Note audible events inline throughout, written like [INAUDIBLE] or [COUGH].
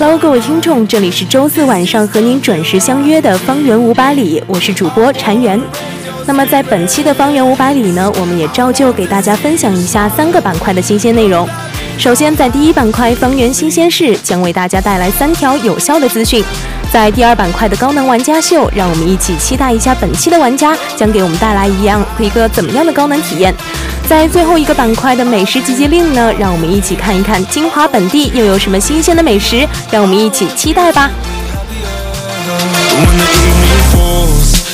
Hello，各位听众，这里是周四晚上和您准时相约的《方圆五百里》，我是主播禅园。那么在本期的《方圆五百里》呢，我们也照旧给大家分享一下三个板块的新鲜内容。首先，在第一板块“方圆新鲜事”将为大家带来三条有效的资讯。在第二板块的高能玩家秀，让我们一起期待一下本期的玩家将给我们带来一样一个怎么样的高能体验。在最后一个板块的美食集结令呢，让我们一起看一看金华本地又有什么新鲜的美食，让我们一起期待吧。When the evening falls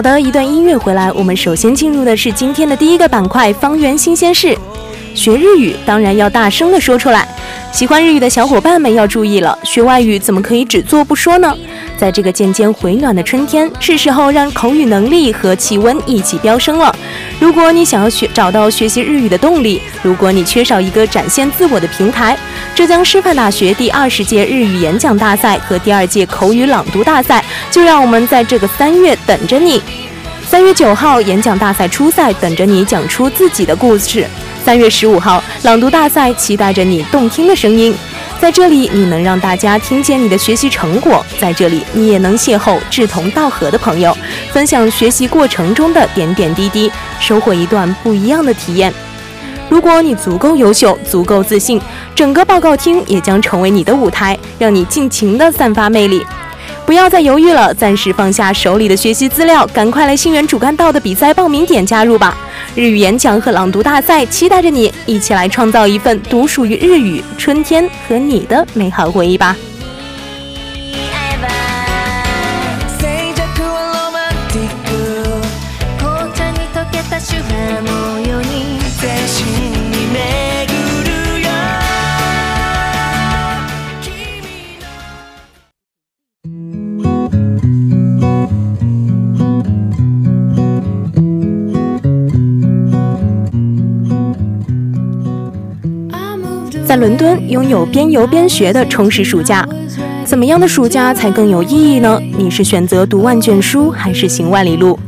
好的，一段音乐回来，我们首先进入的是今天的第一个板块——方圆新鲜事。学日语当然要大声的说出来，喜欢日语的小伙伴们要注意了，学外语怎么可以只做不说呢？在这个渐渐回暖的春天，是时候让口语能力和气温一起飙升了。如果你想要学找到学习日语的动力，如果你缺少一个展现自我的平台，浙江师范大学第二十届日语演讲大赛和第二届口语朗读大赛，就让我们在这个三月等着你。三月九号，演讲大赛初赛等着你讲出自己的故事；三月十五号，朗读大赛期待着你动听的声音。在这里，你能让大家听见你的学习成果；在这里，你也能邂逅志同道合的朋友，分享学习过程中的点点滴滴，收获一段不一样的体验。如果你足够优秀、足够自信，整个报告厅也将成为你的舞台，让你尽情地散发魅力。不要再犹豫了，暂时放下手里的学习资料，赶快来星源主干道的比赛报名点加入吧！日语演讲和朗读大赛期待着你，一起来创造一份独属于日语春天和你的美好回忆吧！在伦敦拥有边游边学的充实暑假，怎么样的暑假才更有意义呢？你是选择读万卷书，还是行万里路？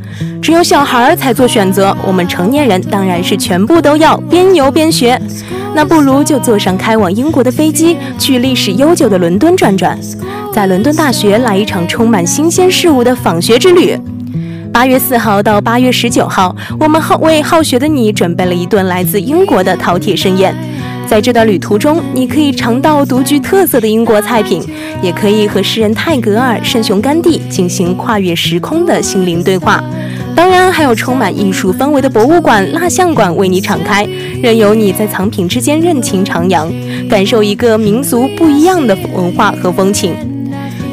只有小孩儿才做选择，我们成年人当然是全部都要边游边学。那不如就坐上开往英国的飞机，去历史悠久的伦敦转转，在伦敦大学来一场充满新鲜事物的访学之旅。八月四号到八月十九号，我们好为好学的你准备了一顿来自英国的饕餮盛宴。在这段旅途中，你可以尝到独具特色的英国菜品，也可以和诗人泰戈尔、圣雄甘地进行跨越时空的心灵对话。当然，还有充满艺术氛围的博物馆、蜡像馆为你敞开，任由你在藏品之间任情徜徉，感受一个民族不一样的文化和风情。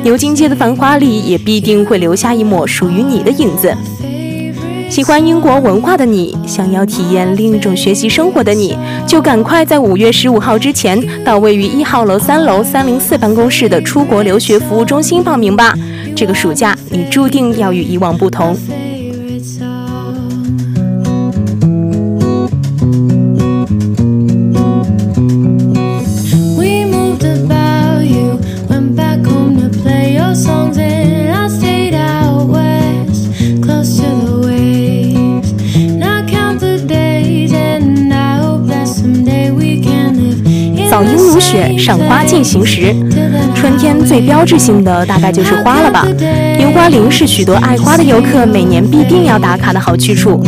牛津街的繁华里，也必定会留下一抹属于你的影子。喜欢英国文化的你，想要体验另一种学习生活的你，就赶快在五月十五号之前到位于一号楼三楼三零四办公室的出国留学服务中心报名吧。这个暑假，你注定要与以往不同。进行时。春天最标志性的大概就是花了吧。樱花林是许多爱花的游客每年必定要打卡的好去处。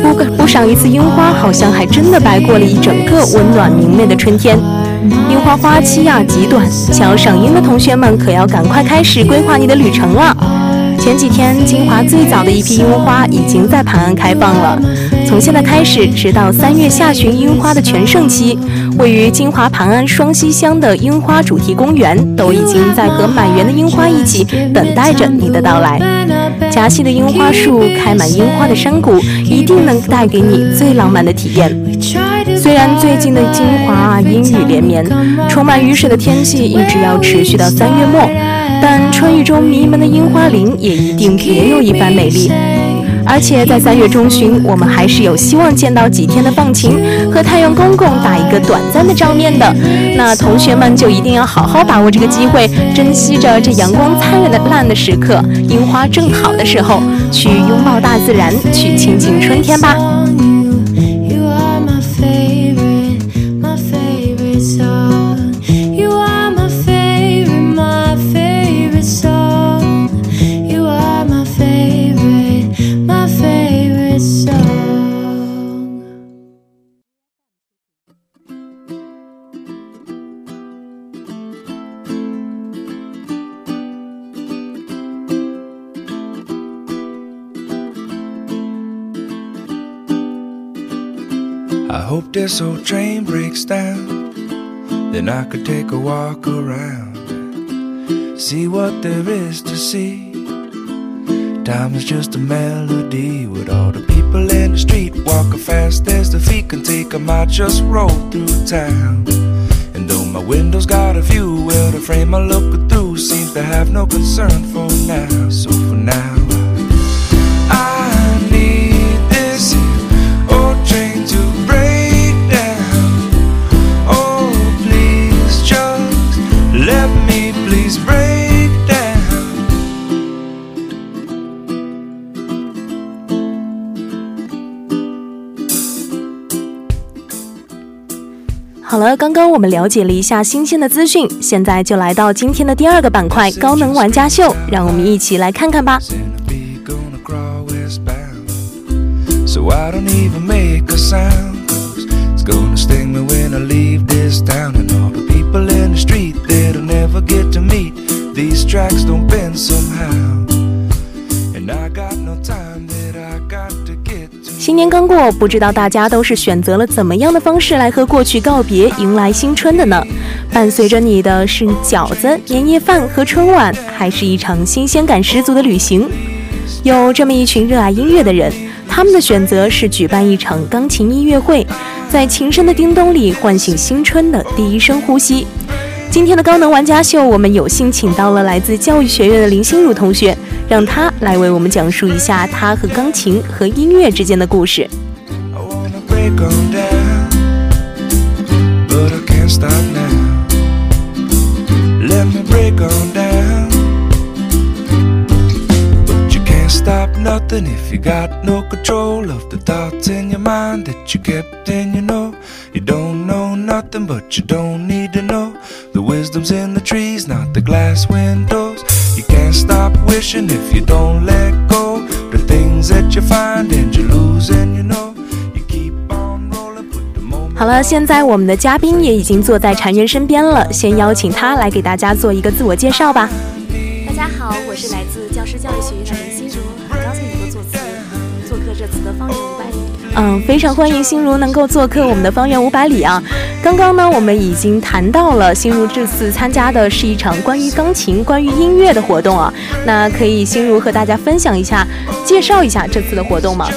不不赏一次樱花，好像还真的白过了一整个温暖明媚的春天。樱花花期呀极短，想要赏樱的同学们可要赶快开始规划你的旅程了。前几天，金华最早的一批樱花已经在盘岸开放了。从现在开始，直到三月下旬樱花的全盛期，位于金华盘安双溪乡的樱花主题公园都已经在和满园的樱花一起等待着你的到来。夹溪的樱花树，开满樱花的山谷，一定能带给你最浪漫的体验。虽然最近的金华阴雨连绵，充满雨水的天气一直要持续到三月末。但春雨中迷蒙的樱花林也一定别有一番美丽，而且在三月中旬，我们还是有希望见到几天的放晴和太阳公公打一个短暂的照面的。那同学们就一定要好好把握这个机会，珍惜着这阳光灿烂的烂的时刻，樱花正好的时候，去拥抱大自然，去亲近春天吧。This old train breaks down. Then I could take a walk around. See what there is to see. Time is just a melody with all the people in the street walking fast as the feet can take 'em. I just roll through town. And though my window's got a view, well, the frame I look through seems to have no concern for now. So for now, let me please break down. 好了，刚刚我们了解了一下新鲜的资讯，现在就来到今天的第二个板块——高能玩家秀，让我们一起来看看吧。So I don't even make a sound. Cause it's gonna sting me when I leave this town. And all the 新年刚过，不知道大家都是选择了怎么样的方式来和过去告别，迎来新春的呢？伴随着你的是饺子、年夜饭和春晚，还是一场新鲜感十足的旅行？有这么一群热爱音乐的人，他们的选择是举办一场钢琴音乐会，在琴声的叮咚里唤醒新春的第一声呼吸。今天的高能玩家秀，我们有幸请到了来自教育学院的林心如同学，让她来为我们讲述一下她和钢琴和音乐之间的故事。But you don't need to know. The wisdom's in the trees, not the glass windows. You can't stop wishing if you don't let go. The things that you find and you lose, and you know. You keep on rolling, put the moment. 好了，现在我们的嘉宾也已经坐在禅人身边了，先邀请他来给大家做一个自我介绍吧。大家好，我是来自教师教育学院的林心如，很高兴能够做次做客这次的方圆五百里。嗯，非常欢迎心如能够做客我们的方圆五百里啊。刚刚呢，我们已经谈到了心如这次参加的是一场关于钢琴、关于音乐的活动啊。那可以心如和大家分享一下，介绍一下这次的活动吗？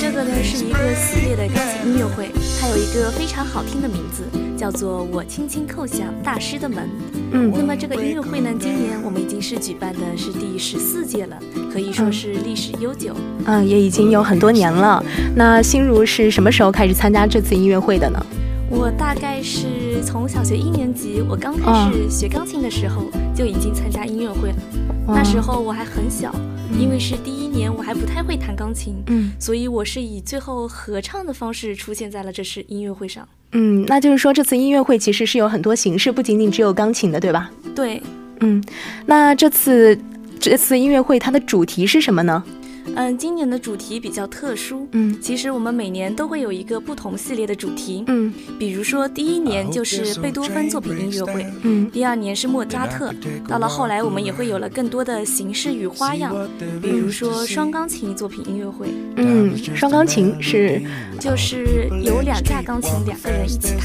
这个呢是一个系列的钢琴音乐会，它有一个非常好听的名字，叫做“我轻轻叩响大师的门”。嗯那么这个音乐会呢，今年我们已经是举办的是第十四届了，可以说是历史悠久。嗯，也已经有很多年了。那心如是什么时候开始参加这次音乐会的呢？我大概是从小学一年级，我刚开始学钢琴的时候就已经参加音乐会了。那时候我还很小，因为是第一年，我还不太会弹钢琴，嗯所以我是以最后合唱的方式出现在了这次音乐会上。嗯，那就是说这次音乐会其实是有很多形式，不仅仅只有钢琴的，对吧？对，嗯，那这次这次音乐会它的主题是什么呢？嗯，今年的主题比较特殊。嗯。其实我们每年都会有一个不同系列的主题，嗯。比如说第一年就是贝多芬作品音乐会，嗯第二年是莫扎特，到了后来我们也会有了更多的形式与花样，比如说双钢琴作品音乐会，嗯，双钢琴是就是有两架钢琴两个人一起弹，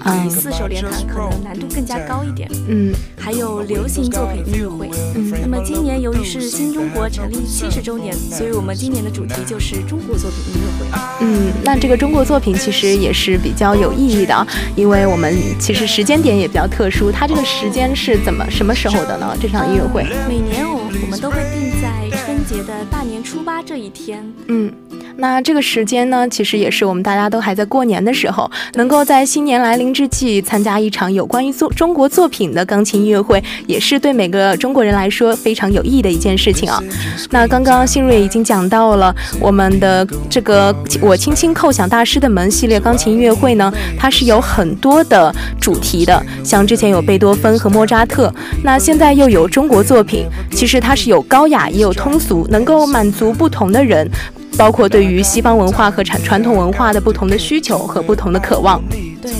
啊比四手联弹可能难度更加高一点。嗯还有流行作品音乐会。嗯那么今年由于是新中国成立七十周年，所以我们今年的主题就是中国作品音乐会。嗯，那这个中国作品其实也是比较有意义的啊，因为我们其实时间点也比较特殊，它这个时间是怎么什么时候的呢？这场音乐会？每年我我们都会定在春节的大年初八这一天。嗯，那这个时间呢，其实也是我们大家都还在过年的时候，能够在新年来临之际参加一场有关于作中国作品的钢琴音乐会，也是对每个中国人来说非常有意义的一件事情啊。那刚刚新锐已经讲到了我们的这个“我轻轻叩响大师的门”系列钢琴音乐会呢，它是有很多的主题的，像之前有贝多芬和莫扎特，那现在又有中国作品，其实它是有高雅也有通俗，能够满足不同的人。包括对于西方文化和传传统文化的不同的需求和不同的渴望。对，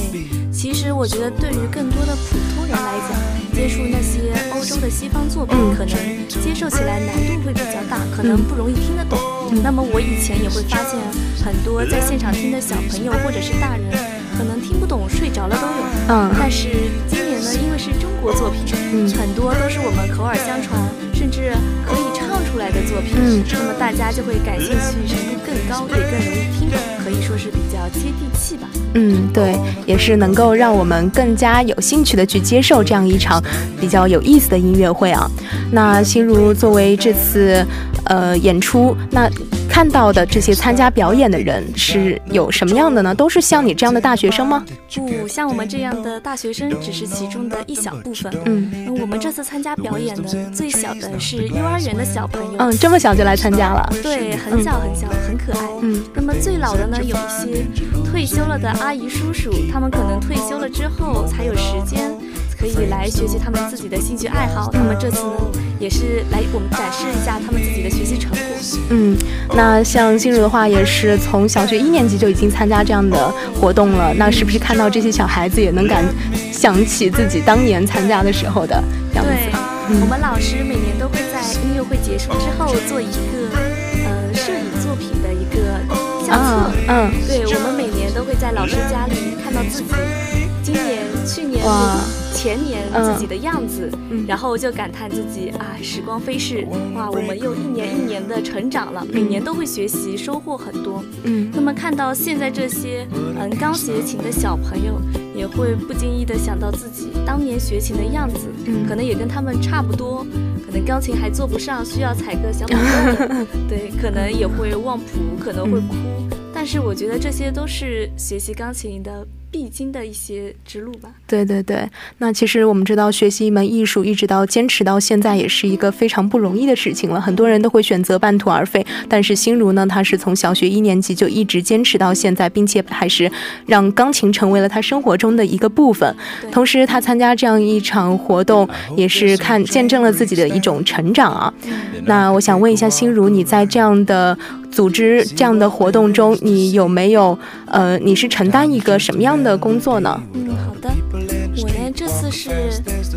其实我觉得对于更多的普通人来讲，接触那些欧洲的西方作品，嗯可能接受起来难度会比较大，可能不容易听得懂。那么我以前也会发现，很多在现场听的小朋友或者是大人，可能听不懂睡着了都有。嗯但是今年呢，因为是中国作品，嗯很多都是我们口耳相传，甚至可以唱出来的作品。嗯那么大家就会感兴趣程度更高，也更容易听懂，可以说是比较接地气吧。嗯，对，也是能够让我们更加有兴趣的去接受这样一场比较有意思的音乐会啊。那心如作为这次呃演出，那看到的这些参加表演的人是有什么样的呢？都是像你这样的大学生吗？不像我们这样的大学生，只是其中的一小部分。嗯嗯，我们这次参加表演的最小的是幼儿园的小朋友，嗯，这么小就来参加了。对，很小很小，很可爱。嗯那么最老的呢，有一些退休了的阿姨叔叔，他们可能退休了之后才有时间。可以来学习他们自己的兴趣爱好。那么这次呢，也是来我们展示一下他们自己的学习成果。嗯，那像心如的话，也是从小学一年级就已经参加这样的活动了。那是不是看到这些小孩子也能感想起自己当年参加的时候的样子？对，我们老师每年都会在音乐会结束之后做一个呃摄影作品的一个相册。啊嗯对，我们每年都会在老师家里看到自己今年、去年哇、前年嗯自己的样子，然后就感叹自己啊，时光飞逝，哇，我们又一年一年的成长了，每年都会学习，收获很多。嗯那么看到现在这些嗯刚学琴的小朋友，也会不经意的想到自己当年学琴的样子，嗯可能也跟他们差不多，可能钢琴还做不上，需要踩个小 [LAUGHS] 板凳，对，可能也会忘谱，可能会哭。但是我觉得这些都是学习钢琴的必经的一些之路吧。对对对，那其实我们知道，学习一门艺术，一直到坚持到现在，也是一个非常不容易的事情了。很多人都会选择半途而废，但是心如呢，他是从小学一年级就一直坚持到现在，并且还是让钢琴成为了他生活中的一个部分。同时，他参加这样一场活动，也是看见证了自己的一种成长啊。那我想问一下，心如，你在这样的组织这样的活动中，你有没有呃，你是承担一个什么样的工作呢？嗯，好的。我呢，这次是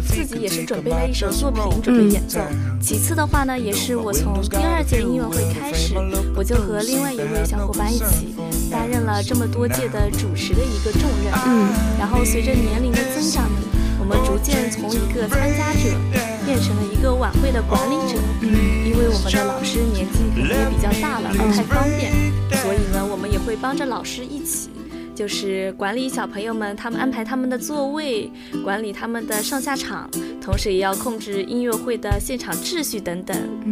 自己也是准备了一首作品准备演奏。其次的话呢，也是我从第二届音乐会开始，我就和另外一位小伙伴一起担任了这么多届的主持的一个重任。嗯，然后随着年龄的增长呢，我们逐渐从一个参加者变成了一个晚会的管理者。为我们的老师年纪可能也比较大了，不太方便，所以呢，我们也会帮着老师一起。就是管理小朋友们，他们安排他们的座位，管理他们的上下场，同时也要控制音乐会的现场秩序等等。嗯，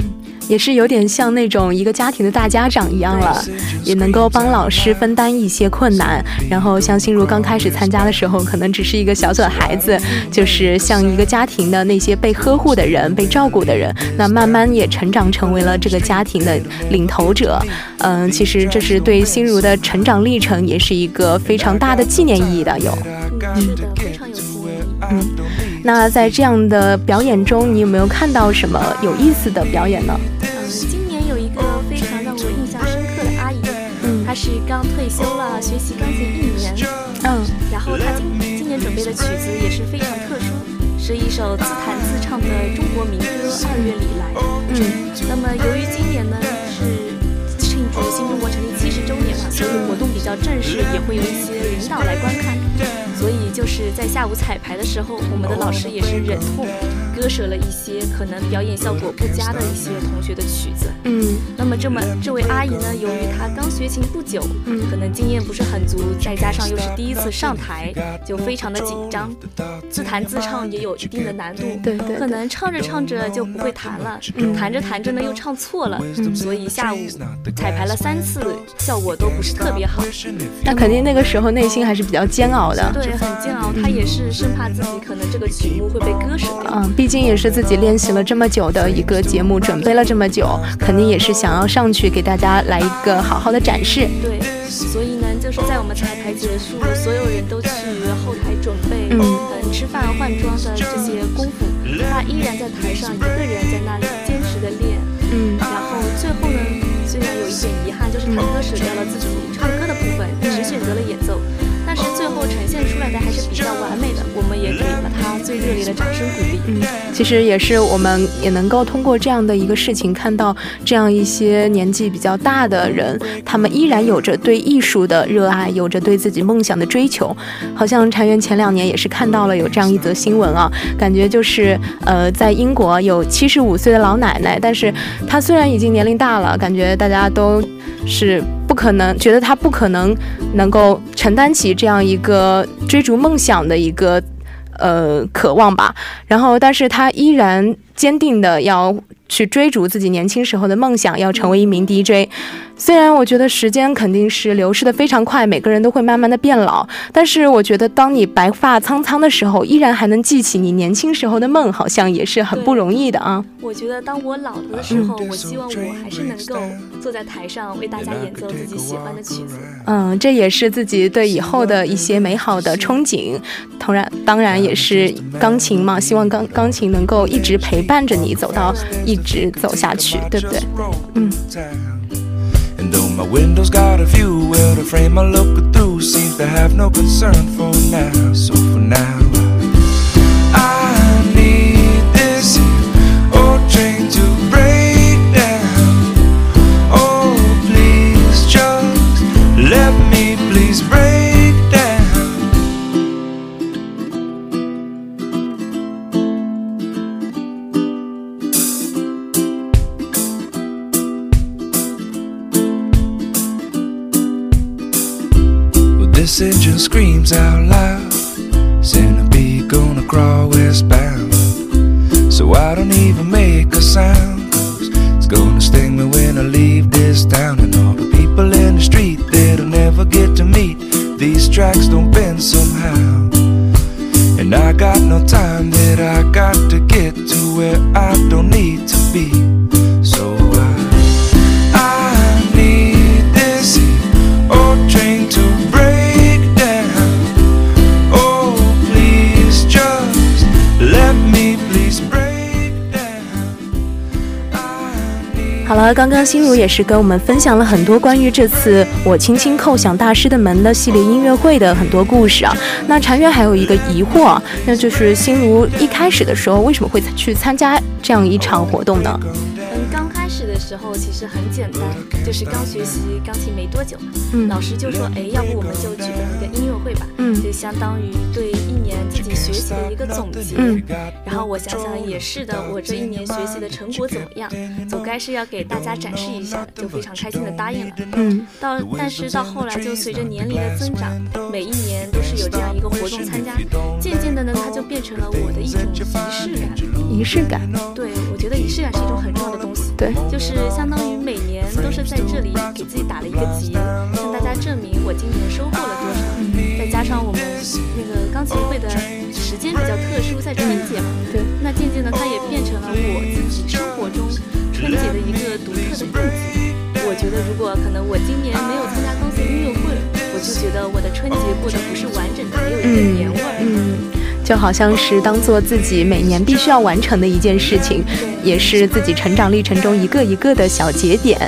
也是有点像那种一个家庭的大家长一样了，也能够帮老师分担一些困难。然后像心如刚开始参加的时候，可能只是一个小小的孩子，就是像一个家庭的那些被呵护的人、被照顾的人。那慢慢也成长成为了这个家庭的领头者。嗯，其实这是对心如的成长历程，也是一个。非常大的纪念意义的有，嗯，是的，非常有纪念意义。嗯，那在这样的表演中，你有没有看到什么有意思的表演呢？嗯，今年有一个非常让我印象深刻的阿姨，嗯，她是刚退休了，学习钢琴一年，嗯，然后她今今年准备的曲子也是非常特殊，是一首自弹自唱的中国民歌《二月里来》。嗯，那么由于今年呢是。庆祝新中国成立七十周年嘛，所以活动比较正式，也会有一些领导来观看。所以就是在下午彩排的时候，我们的老师也是忍痛割舍了一些可能表演效果不佳的一些同学的曲子。嗯，那么这么这位阿姨呢，由于她刚学琴不久，嗯，可能经验不是很足，再加上又是第一次上台，就非常的紧张，自弹自唱也有一定的难度。对对，可能唱着唱着就不会弹了，弹着弹着呢又唱错了，所以下午彩排了三次，效果都不是特别好。那肯定那个时候内心还是比较煎熬的。对。很煎熬，他也是生怕自己可能这个曲目会被割舍掉。嗯，毕竟也是自己练习了这么久的一个节目，准备了这么久，肯定也是想要上去给大家来一个好好的展示。对，所以呢，就是在我们彩排结束，所有人都去后台准备，嗯，吃饭换装的这些功夫，他依然在台上一个人在那里坚持的练。嗯，然后最后呢，虽然有一点遗憾，就是他割舍掉了自己唱歌的部分，只选择了演奏。后呈现出来的还是比较完美的，我们也给了他最热烈的掌声鼓励。嗯，其实也是我们也能够通过这样的一个事情，看到这样一些年纪比较大的人，他们依然有着对艺术的热爱，有着对自己梦想的追求。好像禅园前两年也是看到了有这样一则新闻啊，感觉就是呃，在英国有七十五岁的老奶奶，但是她虽然已经年龄大了，感觉大家都。是可能觉得他不可能能够承担起这样一个追逐梦想的一个呃渴望吧，然后但是他依然坚定的要去追逐自己年轻时候的梦想，要成为一名 DJ。虽然我觉得时间肯定是流逝的非常快，每个人都会慢慢的变老，但是我觉得当你白发苍苍的时候，依然还能记起你年轻时候的梦，好像也是很不容易的啊。我觉得当我老了的时候，我希望我还是能够坐在台上为大家演奏自己喜欢的曲子。嗯，这也是自己对以后的一些美好的憧憬。当然，当然也是钢琴嘛，希望钢钢琴能够一直陪伴着你走到一直走下去，对不对？嗯。And though my window's got a view, well, the frame I look through seems to have no concern for now. So for now, I need this old train to break down. Oh, please just let me please break. Engine screams out loud Centipede gonna crawl westbound So I don't even make a sound Cause it's gonna sting me when I leave this town And all the people in the street, that I'll never get to meet. These tracks don't bend somehow. And I got no time that I got to get to where I don't need to be. 好了，刚刚心如也是跟我们分享了很多关于这次我轻轻叩响大师的门的系列音乐会的很多故事啊。那禅月还有一个疑惑啊，那就是心如一开始的时候为什么会去参加这样一场活动呢？嗯，刚开始的时候其实很简单，就是刚学习钢琴没多久嘛，嗯老师就说，哎，要不我们就举办一个音乐会吧，嗯就相当于对一年自己学习的一个总结。嗯然后我想想也是的，我这一年学习的成果怎么样，总该是要给大家展示一下的，就非常开心的答应了。嗯到但是到后来就随着年龄的增长，每一年都是有这样一个活动参加，渐渐的呢，它就变成了我的一种仪式感。仪式感，对，我觉得仪式感是一种很重要的东西。对，就是相当于每年都是在这里给自己打了一个结，向大家证明我今年收获了多少。再加上我们那个钢琴会的时间比较特殊，在春节嘛，对，那渐渐的它也变成了我自己生活中春节的一个独特的印记。我觉得如果可能我今年没有参加钢琴音乐会，我就觉得我的春节过得不是完整的，没有一个年味儿。嗯，就好像是当做自己每年必须要完成的一件事情，也是自己成长历程中一个一个的小节点。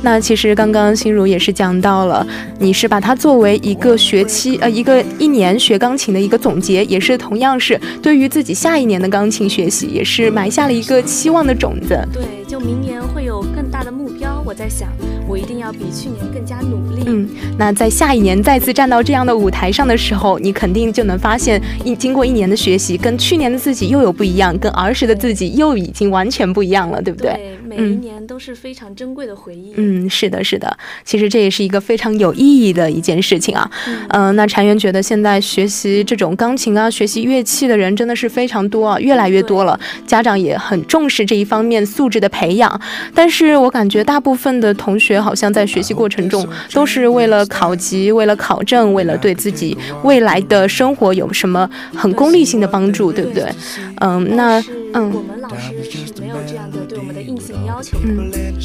那其实刚刚心如也是讲到了，你是把它作为一个学期呃一个一年学钢琴的一个总结，也是同样是对于自己下一年的钢琴学习，也是埋下了一个期望的种子。对，就明年会有更。我在想，我一定要比去年更加努力。嗯，那在下一年再次站到这样的舞台上的时候，你肯定就能发现，一经过一年的学习，跟去年的自己又有不一样，跟儿时的自己又已经完全不一样了，对不对？对，每一年都是非常珍贵的回忆。嗯，是的，是的，其实这也是一个非常有意义的一件事情啊。嗯、那禅园觉得现在学习这种钢琴啊、学习乐器的人真的是非常多啊，越来越多了。家长也很重视这一方面素质的培养，但是我感觉大部分的同学好像在学习过程中都是为了考级、为了考证、为了对自己未来的生活有什么很功利性的帮助，对不对？嗯，那嗯我们老师是没有这样的要求的。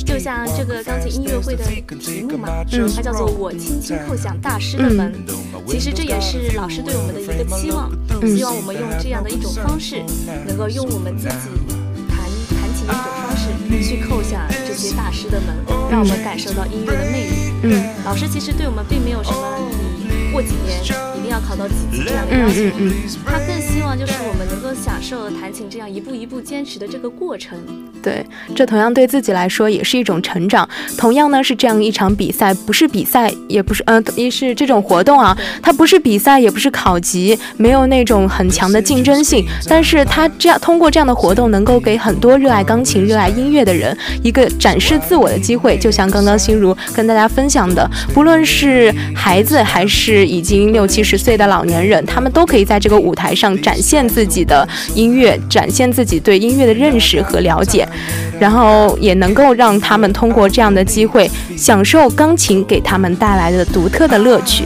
就像这个钢琴音乐会的题目嘛，嗯它叫做“我轻轻叩响大师的门”。其实这也是老师对我们的一个期望，嗯希望我们用这样的一种方式，能够用我们自己弹弹琴的一种方式去叩响这些大师的门，让我们感受到音乐的魅力。嗯老师其实对我们并没有什么你过几年要考到几级这样的要求，嗯嗯嗯，他更希望就是我们能够享受弹琴这样一步一步坚持的这个过程。对，这同样对自己来说也是一种成长。同样呢，是这样一场比赛，不是比赛，也不是，嗯、呃，也是这种活动啊，它不是比赛，也不是考级，没有那种很强的竞争性。但是它这样通过这样的活动，能够给很多热爱钢琴、热爱音乐的人一个展示自我的机会。就像刚刚心如跟大家分享的，不论是孩子还是已经六七十岁的老年人，他们都可以在这个舞台上展现自己的音乐，展现自己对音乐的认识和了解。然后也能够让他们通过这样的机会，享受钢琴给他们带来的独特的乐趣。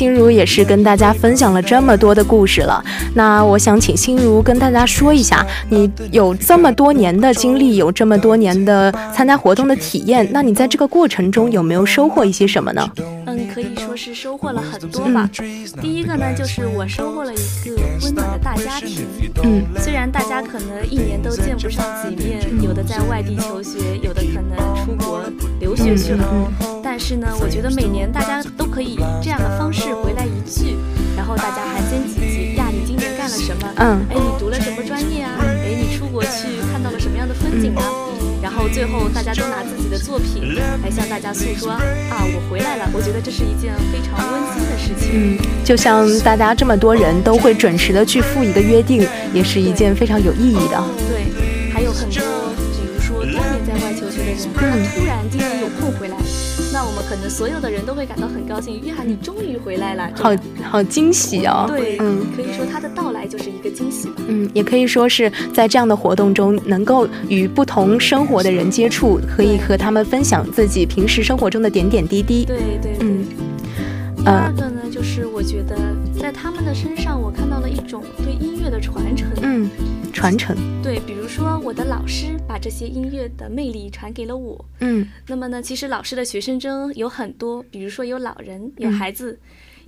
心如也是跟大家分享了这么多的故事了。那我想请心如跟大家说一下，你有这么多年的经历，有这么多年的参加活动的体验，那你在这个过程中有没有收获一些什么呢？嗯，可以说是收获了很多吧。第一个呢，就是我收获了一个温暖的大家庭。嗯，虽然大家可能一年都见不上几面，有的在外地求学，有的可能出国留学去了，但是呢，我觉得每年大家都可以以这样的方式回来一聚，然后大家寒暄几句呀，你今年干了什么？嗯哎，你读了什么专业啊？哎，你出国去看到了什么样的风景啊？然最后大家都拿自己的作品来向大家诉说啊，我回来了。我觉得这是一件非常温馨的事情。嗯，就像大家这么多人都会准时的去赴一个约定，也是一件非常有意义的。对，还有很多，比如说多年在外求学的人，他突然今年有空回来。可能所有的人都会感到很高兴，约翰，你终于回来了，好好惊喜哦。对，嗯，可以说他的到来就是一个惊喜吧。嗯，也可以说是在这样的活动中，能够与不同生活的人接触，可以和他们分享自己平时生活中的点点滴滴。对对，嗯。第二个呢，就是我觉得在他们的身上，我看到了一种对音乐的传承。嗯。传承。对，比如说我的老师把这些音乐的魅力传给了我，嗯，那么呢，其实老师的学生中有很多，比如说有老人，有孩子，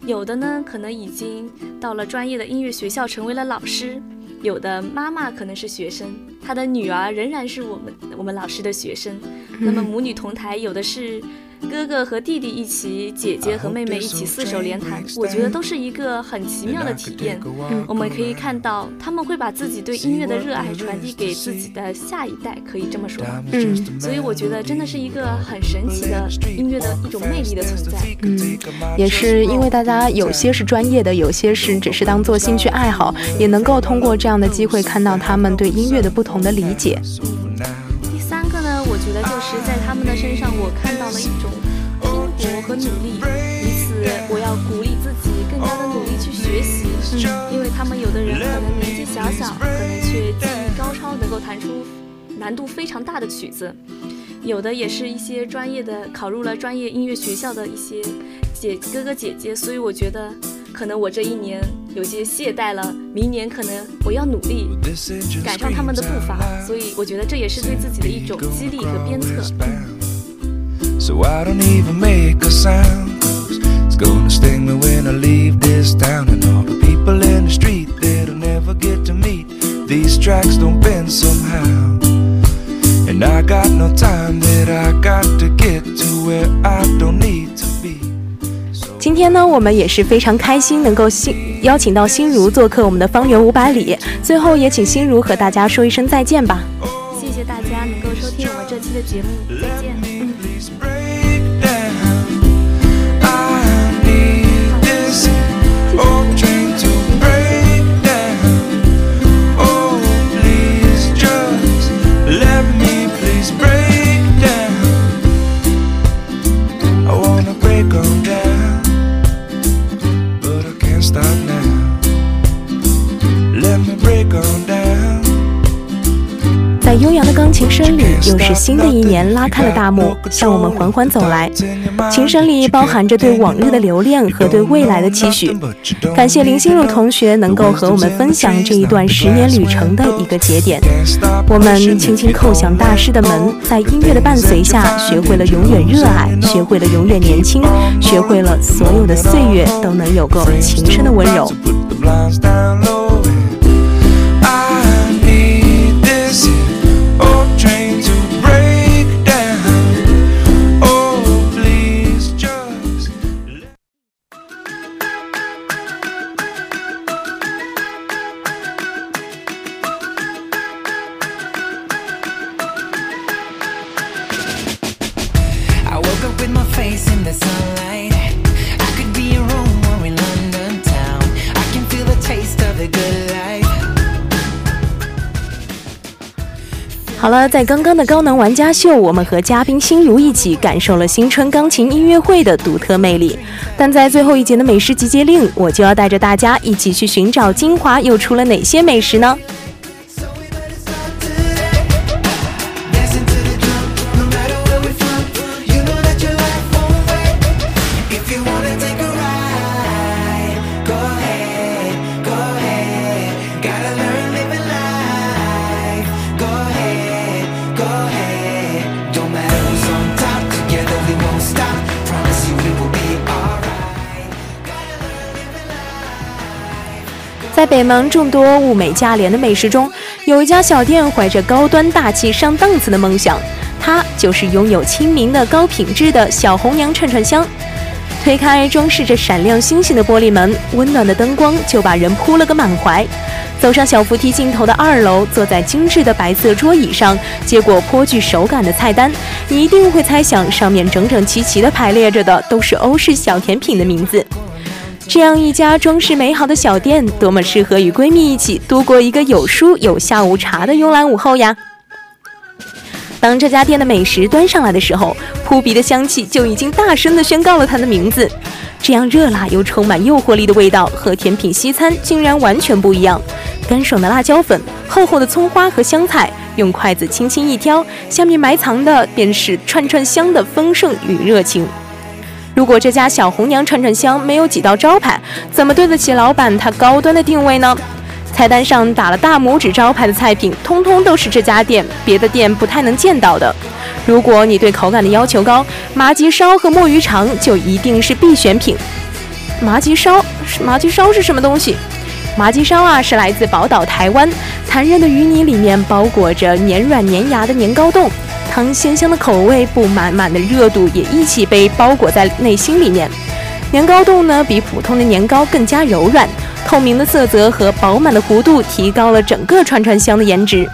有的呢可能已经到了专业的音乐学校成为了老师，有的妈妈可能是学生，她的女儿仍然是我们我们老师的学生，那么母女同台，有的是。哥哥和弟弟一起，姐姐和妹妹一起四手联弹，我觉得都是一个很奇妙的体验。我们可以看到，他们会把自己对音乐的热爱传递给自己的下一代，可以这么说。嗯，所以我觉得真的是一个很神奇的音乐的一种魅力的存在。嗯，也是因为大家有些是专业的，有些是只是当做兴趣爱好，也能够通过这样的机会看到他们对音乐的不同不同的理解。第三个呢，我觉得就是在他们的身上，我看到了一种拼搏。和努力，因此我要鼓励自己更加的努力去学习。嗯，因为他们有的人可能年纪小小，可能却技艺高超，能够弹出难度非常大的曲子；有的也是一些专业的，考入了专业音乐学校的一些姐哥哥姐姐。所以我觉得，可能我这一年有些懈怠了，明年可能我要努力赶上他们的步伐。所以我觉得这也是对自己的一种激励和鞭策。So I don't even make a sound. Cause it's gonna sting me when I leave this town. And all the people in the street that'll never get to meet. These tracks don't bend somehow. And I got no time that I got to get to where I don't need to be. 今天呢，我们也是非常开心，能够新邀请到心如做客我们的方圆五百里。最后也请心如和大家说一声再见吧。谢谢大家能够收听我们这期的节目，钢琴声里，又是新的一年拉开了大幕，向我们缓缓走来。琴声里包含着对往日的留恋和对未来的期许。感谢林心如同学能够和我们分享这一段十年旅程的一个节点。我们轻轻叩响大师的门，在音乐的伴随下，学会了永远热爱，学会了永远年轻，学会了所有的岁月都能有个情深的温柔。好了，在刚刚的高能玩家秀，我们和嘉宾心如一起感受了新春钢琴音乐会的独特魅力。但在最后一节的美食集结令，我就要带着大家一起去寻找金华又出了哪些美食呢？北门众多物美价廉的美食中，有一家小店怀着高端大气上档次的梦想，它就是拥有亲民的高品质的小红娘串串香。推开装饰着闪亮星星的玻璃门，温暖的灯光就把人扑了个满怀。走上小扶梯尽头的二楼，坐在精致的白色桌椅上，接过颇具手感的菜单，你一定会猜想上面整整齐齐地排列着的都是欧式小甜品的名字。这样一家装饰美好的小店，多么适合与闺蜜一起度过一个有书有下午茶的慵懒午后呀！当这家店的美食端上来的时候，扑鼻的香气就已经大声地宣告了它的名字。这样热辣又充满诱惑力的味道，和甜品西餐竟然完全不一样。干爽的辣椒粉，厚厚的葱花和香菜，用筷子轻轻一挑，下面埋藏的便是串串香的丰盛与热情。如果这家小红娘串串香没有几道招牌，怎么对得起老板他高端的定位呢？菜单上打了大拇指招牌的菜品，通通都是这家店别的店不太能见到的。如果你对口感的要求高，麻吉烧和墨鱼肠就一定是必选品。麻吉烧，麻吉烧是什么东西？麻吉烧啊，是来自宝岛台湾，残忍的鱼泥里面包裹着黏软粘牙的年糕冻，汤鲜香的口味，不满满的热度也一起被包裹在内心里面。年糕冻呢，比普通的年糕更加柔软。透明的色泽和饱满的弧度提高了整个串串香的颜值，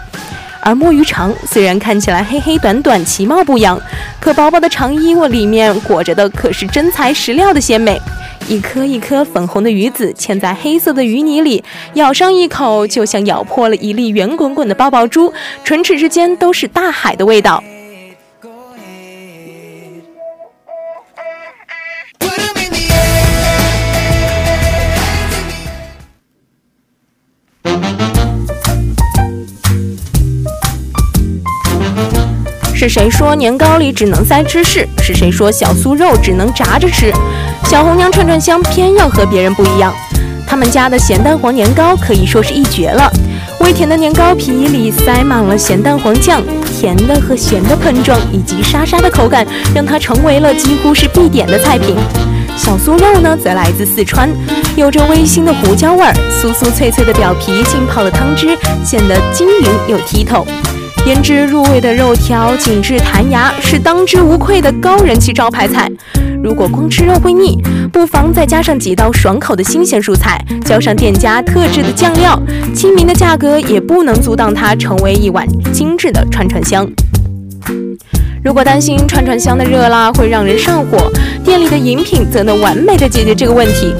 而墨鱼肠虽然看起来黑黑短短、其貌不扬，可薄薄的肠衣窝里面裹着的可是真材实料的鲜美。一颗一颗粉红的鱼子嵌在黑色的鱼泥里，咬上一口就像咬破了一粒圆滚滚的爆爆珠，唇齿之间都是大海的味道。是谁说年糕里只能塞芝士？是谁说小酥肉只能炸着吃？小红娘串串香偏要和别人不一样。他们家的咸蛋黄年糕可以说是一绝了。微甜的年糕皮里塞满了咸蛋黄酱，甜的和咸的碰撞以及沙沙的口感，让它成为了几乎是必点的菜品。小酥肉呢，则来自四川，有着微腥的胡椒味儿，酥酥脆脆的表皮浸泡了汤汁，显得晶莹又剔透。腌制入味的肉条紧致弹牙，是当之无愧的高人气招牌菜。如果光吃肉会腻，不妨再加上几道爽口的新鲜蔬菜，浇上店家特制的酱料，亲民的价格也不能阻挡它成为一碗精致的串串香。如果担心串串香的热辣会让人上火，店里的饮品则能完美的解决这个问题。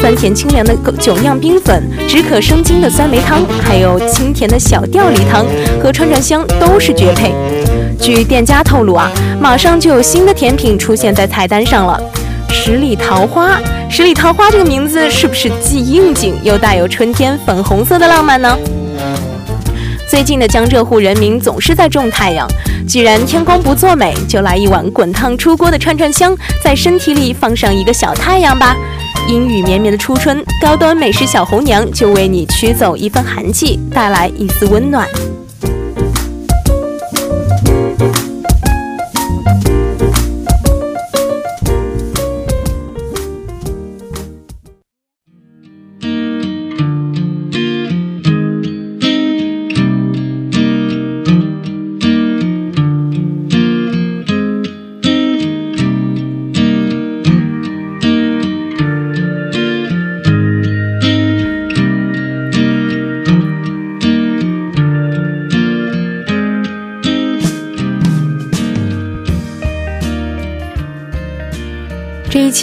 酸甜清凉的酒酿冰粉，止渴生津的酸梅汤，还有清甜的小吊梨汤和串串香都是绝配。据店家透露啊，马上就有新的甜品出现在菜单上了。十里桃花，十里桃花这个名字是不是既应景又带有春天粉红色的浪漫呢？最近的江浙沪人民总是在种太阳，既然天公不作美，就来一碗滚烫出锅的串串香，在身体里放上一个小太阳吧。阴雨绵绵的初春，高端美食小红娘就为你驱走一份寒气，带来一丝温暖。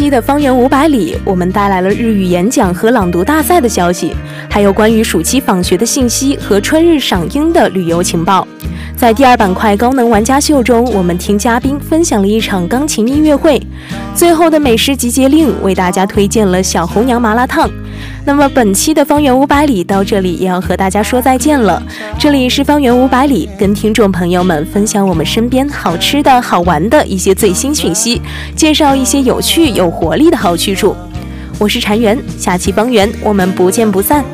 的方圆五百里，我们带来了日语演讲和朗读大赛的消息，还有关于暑期访学的信息和春日赏樱的旅游情报。在第二板块高能玩家秀中，我们听嘉宾分享了一场钢琴音乐会。最后的美食集结令为大家推荐了小红娘麻辣烫。那么本期的方圆五百里到这里也要和大家说再见了。这里是方圆五百里，跟听众朋友们分享我们身边好吃的好玩的一些最新讯息，介绍一些有趣有活力的好去处。我是禅园，下期方圆我们不见不散。